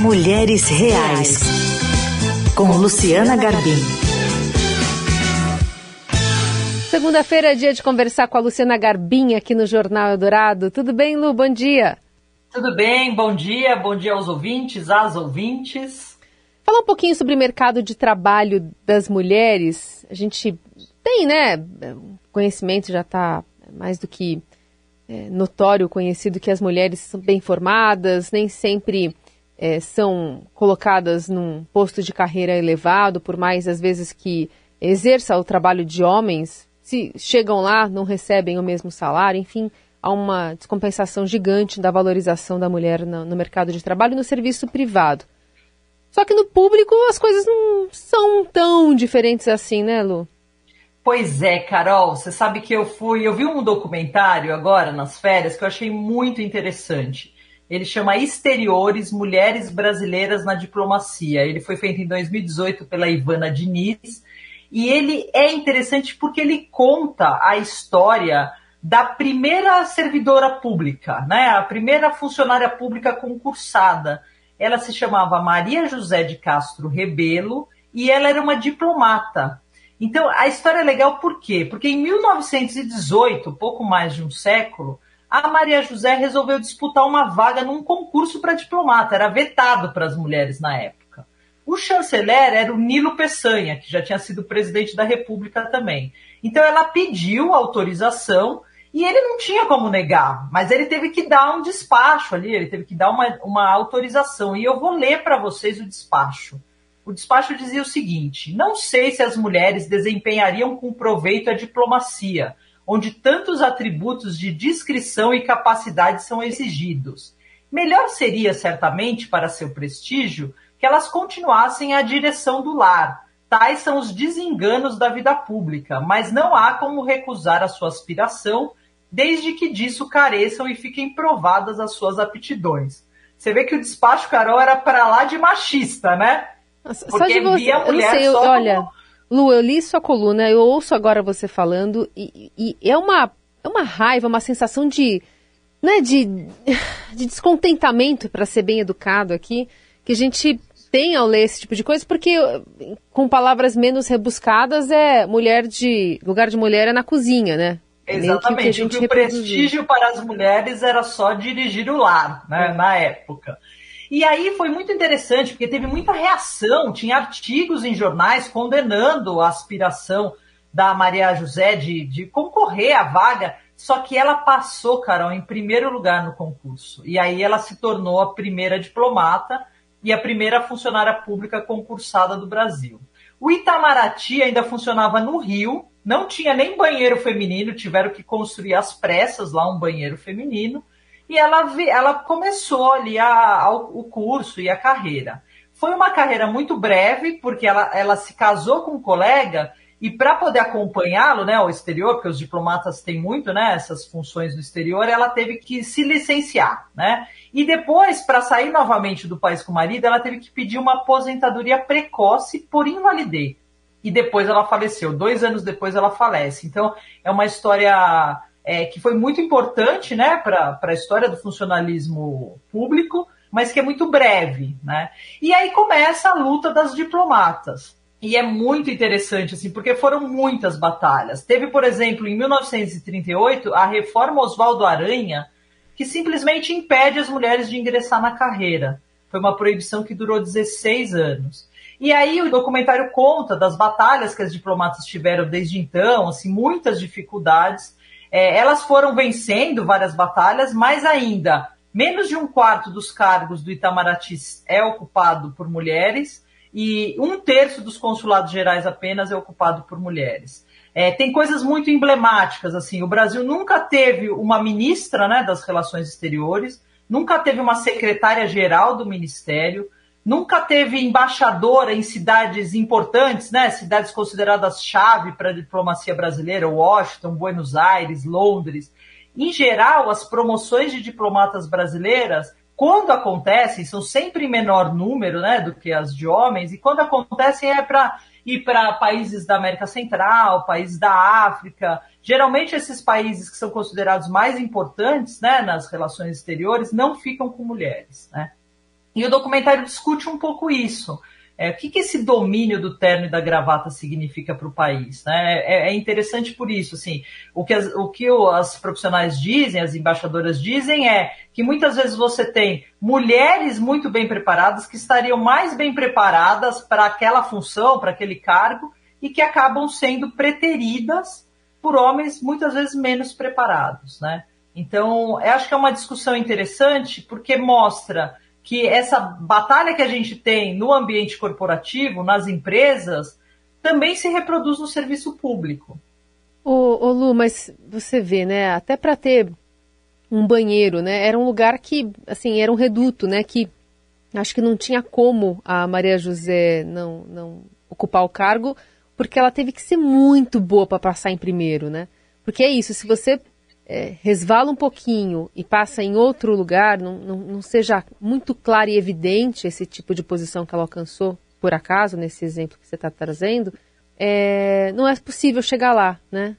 Mulheres Reais, com Luciana Garbim. Segunda-feira é dia de conversar com a Luciana Garbim aqui no Jornal Eldorado. Tudo bem, Lu? Bom dia. Tudo bem, bom dia, bom dia aos ouvintes, às ouvintes. Falar um pouquinho sobre o mercado de trabalho das mulheres. A gente tem, né? Conhecimento já está mais do que é, notório, conhecido que as mulheres são bem formadas, nem sempre é, são colocadas num posto de carreira elevado, por mais às vezes que exerça o trabalho de homens, se chegam lá, não recebem o mesmo salário, enfim, há uma descompensação gigante da valorização da mulher no, no mercado de trabalho e no serviço privado. Só que no público as coisas não são tão diferentes assim, né, Lu? Pois é, Carol, você sabe que eu fui, eu vi um documentário agora nas férias que eu achei muito interessante. Ele chama Exteriores Mulheres Brasileiras na Diplomacia. Ele foi feito em 2018 pela Ivana Diniz. E ele é interessante porque ele conta a história da primeira servidora pública, né? A primeira funcionária pública concursada. Ela se chamava Maria José de Castro Rebelo e ela era uma diplomata. Então, a história é legal por quê? Porque em 1918, pouco mais de um século, a Maria José resolveu disputar uma vaga num concurso para diplomata, era vetado para as mulheres na época. O chanceler era o Nilo Peçanha, que já tinha sido presidente da República também. Então ela pediu autorização e ele não tinha como negar, mas ele teve que dar um despacho ali, ele teve que dar uma, uma autorização. E eu vou ler para vocês o despacho. O despacho dizia o seguinte: não sei se as mulheres desempenhariam com proveito a diplomacia onde tantos atributos de discrição e capacidade são exigidos. Melhor seria, certamente, para seu prestígio, que elas continuassem à direção do lar. Tais são os desenganos da vida pública, mas não há como recusar a sua aspiração, desde que disso careçam e fiquem provadas as suas aptidões. Você vê que o despacho, Carol, era para lá de machista, né? Porque só de você, a mulher eu sei, só olha, como Lu, eu li sua coluna, eu ouço agora você falando e, e é uma é uma raiva, uma sensação de né, de, de descontentamento, para ser bem educado aqui, que a gente tem ao ler esse tipo de coisa, porque com palavras menos rebuscadas é mulher de lugar de mulher é na cozinha, né? Exatamente. o, que o prestígio para as mulheres era só dirigir o lar, né, é. na época. E aí foi muito interessante, porque teve muita reação, tinha artigos em jornais condenando a aspiração da Maria José de, de concorrer à vaga, só que ela passou, Carol, em primeiro lugar no concurso. E aí ela se tornou a primeira diplomata e a primeira funcionária pública concursada do Brasil. O Itamaraty ainda funcionava no Rio, não tinha nem banheiro feminino, tiveram que construir às pressas lá um banheiro feminino e ela, ela começou ali a, a, o curso e a carreira. Foi uma carreira muito breve, porque ela, ela se casou com um colega e para poder acompanhá-lo, né, ao exterior, porque os diplomatas têm muito, né, essas funções no exterior, ela teve que se licenciar, né? E depois, para sair novamente do país com o marido, ela teve que pedir uma aposentadoria precoce por invalidez. E depois ela faleceu. Dois anos depois ela falece. Então, é uma história é, que foi muito importante né, para a história do funcionalismo público, mas que é muito breve. Né? E aí começa a luta das diplomatas. E é muito interessante, assim, porque foram muitas batalhas. Teve, por exemplo, em 1938, a reforma Oswaldo Aranha, que simplesmente impede as mulheres de ingressar na carreira. Foi uma proibição que durou 16 anos. E aí o documentário conta das batalhas que as diplomatas tiveram desde então, assim, muitas dificuldades. É, elas foram vencendo várias batalhas, mas ainda menos de um quarto dos cargos do Itamaraty é ocupado por mulheres e um terço dos consulados gerais apenas é ocupado por mulheres. É, tem coisas muito emblemáticas, assim, o Brasil nunca teve uma ministra né, das relações exteriores, nunca teve uma secretária-geral do ministério, nunca teve embaixadora em cidades importantes, né? Cidades consideradas chave para a diplomacia brasileira, Washington, Buenos Aires, Londres. Em geral, as promoções de diplomatas brasileiras, quando acontecem, são sempre em menor número, né, do que as de homens, e quando acontecem é para ir para países da América Central, países da África. Geralmente esses países que são considerados mais importantes, né, nas relações exteriores, não ficam com mulheres, né? E o documentário discute um pouco isso. É, o que, que esse domínio do terno e da gravata significa para o país? Né? É, é, interessante por isso. Assim, o que, as, o que as profissionais dizem, as embaixadoras dizem, é que muitas vezes você tem mulheres muito bem preparadas que estariam mais bem preparadas para aquela função, para aquele cargo, e que acabam sendo preteridas por homens muitas vezes menos preparados. Né? Então, eu acho que é uma discussão interessante porque mostra que essa batalha que a gente tem no ambiente corporativo, nas empresas, também se reproduz no serviço público. Ô, ô Lu, mas você vê, né? Até para ter um banheiro, né? Era um lugar que, assim, era um reduto, né? Que acho que não tinha como a Maria José não, não ocupar o cargo, porque ela teve que ser muito boa para passar em primeiro, né? Porque é isso, se você é, resvala um pouquinho e passa em outro lugar, não, não, não, seja muito claro e evidente esse tipo de posição que ela alcançou, por acaso, nesse exemplo que você está trazendo, é, não é possível chegar lá, né?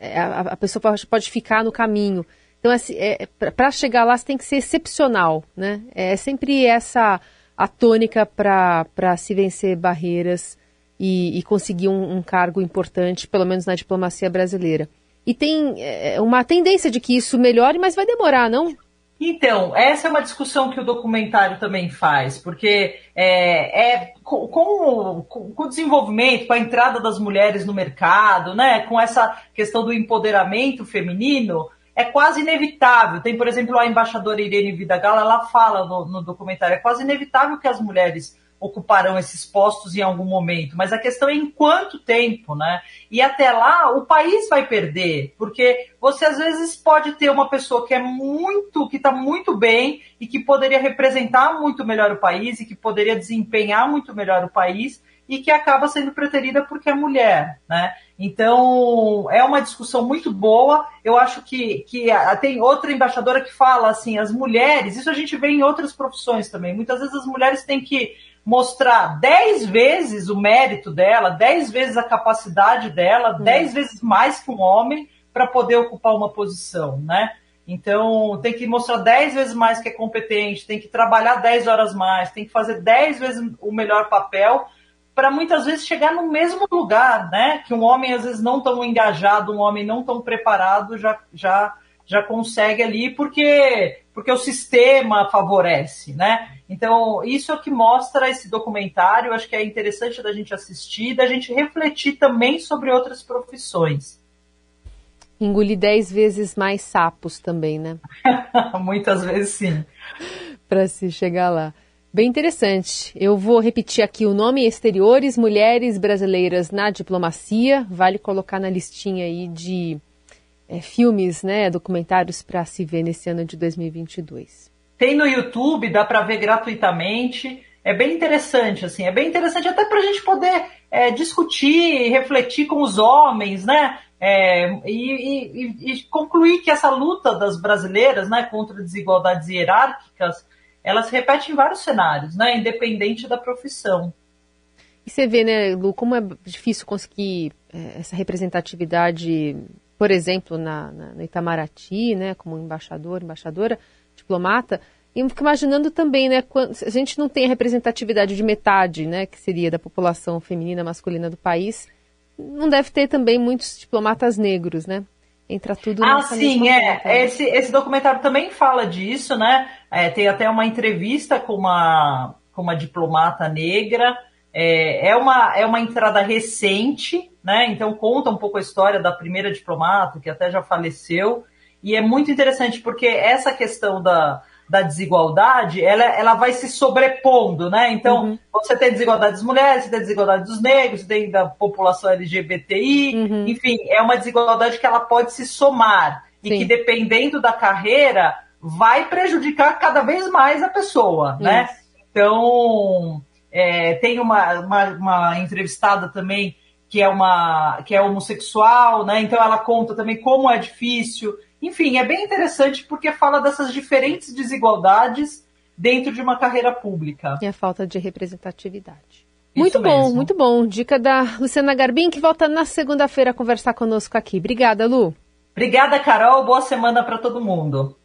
É, a, a pessoa pode, pode, ficar no caminho. Então, é, é para chegar lá, você tem que ser excepcional, né? É sempre essa a tônica para se vencer barreiras e, e conseguir um, um cargo importante, pelo menos na diplomacia brasileira. E tem é, uma tendência de que isso melhore, mas vai demorar, não? Então, essa é uma discussão que o documentário também faz, porque é, é com, com, com, o desenvolvimento, com a entrada das mulheres no mercado, né, com essa questão do empoderamento feminino, é quase inevitável. Tem, por exemplo, a embaixadora Irene Vidagala, ela fala no, no documentário, é quase inevitável que as mulheres ocuparão esses postos em algum momento, mas a questão é em quanto tempo, né? E até lá o país vai perder, porque você às vezes pode ter uma pessoa que é muito, que está muito bem e que poderia representar muito melhor o país e que poderia desempenhar muito melhor o país e que acaba sendo preterida porque é mulher, né? Então, é uma discussão muito boa. Eu acho que, que tem outra embaixadora que fala assim, as mulheres, isso a gente vê em outras profissões também. Muitas vezes as mulheres têm que mostrar dez vezes o mérito dela, dez vezes a capacidade dela, hum. dez vezes mais que um homem para poder ocupar uma posição, né? Então, tem que mostrar dez vezes mais que é competente, tem que trabalhar dez horas mais, tem que fazer dez vezes o melhor papel para muitas vezes chegar no mesmo lugar, né? Que um homem, às vezes, não tão engajado, um homem não tão preparado já, já, já consegue ali, porque, porque o sistema favorece, né? Então, isso é o que mostra esse documentário. Acho que é interessante da gente assistir, da gente refletir também sobre outras profissões. Engolir dez vezes mais sapos também, né? Muitas vezes sim. Para se chegar lá. Bem interessante. Eu vou repetir aqui o nome Exteriores Mulheres Brasileiras na Diplomacia. Vale colocar na listinha aí de é, filmes, né, documentários para se ver nesse ano de 2022. Tem no YouTube, dá para ver gratuitamente. É bem interessante, assim, é bem interessante até para a gente poder é, discutir, refletir com os homens, né? É, e, e, e, concluir que essa luta das brasileiras, né, contra desigualdades hierárquicas, ela se repete em vários cenários, né, independente da profissão. E você vê, né, Lu, como é difícil conseguir é, essa representatividade, por exemplo, na, na, no Itamaraty, né, como embaixador, embaixadora, diplomata, e eu fico imaginando também, né, quando, a gente não tem a representatividade de metade, né, que seria da população feminina masculina do país, não deve ter também muitos diplomatas negros, né? Entra tudo Ah, sim, é. Né? esse, esse documentário também fala disso, né? É, tem até uma entrevista com uma, com uma diplomata negra. É, é, uma, é uma entrada recente, né? Então conta um pouco a história da primeira diplomata, que até já faleceu. E é muito interessante porque essa questão da, da desigualdade, ela, ela vai se sobrepondo, né? Então, uhum. você tem desigualdade das mulheres, você tem desigualdade dos negros, você tem da população LGBTI, uhum. enfim, é uma desigualdade que ela pode se somar Sim. e que dependendo da carreira vai prejudicar cada vez mais a pessoa, né? Então, é, tem uma, uma, uma entrevistada também que é uma que é homossexual, né? Então ela conta também como é difícil enfim, é bem interessante porque fala dessas diferentes desigualdades dentro de uma carreira pública. E a falta de representatividade. Isso muito bom, mesmo. muito bom. Dica da Luciana Garbim, que volta na segunda-feira a conversar conosco aqui. Obrigada, Lu. Obrigada, Carol. Boa semana para todo mundo.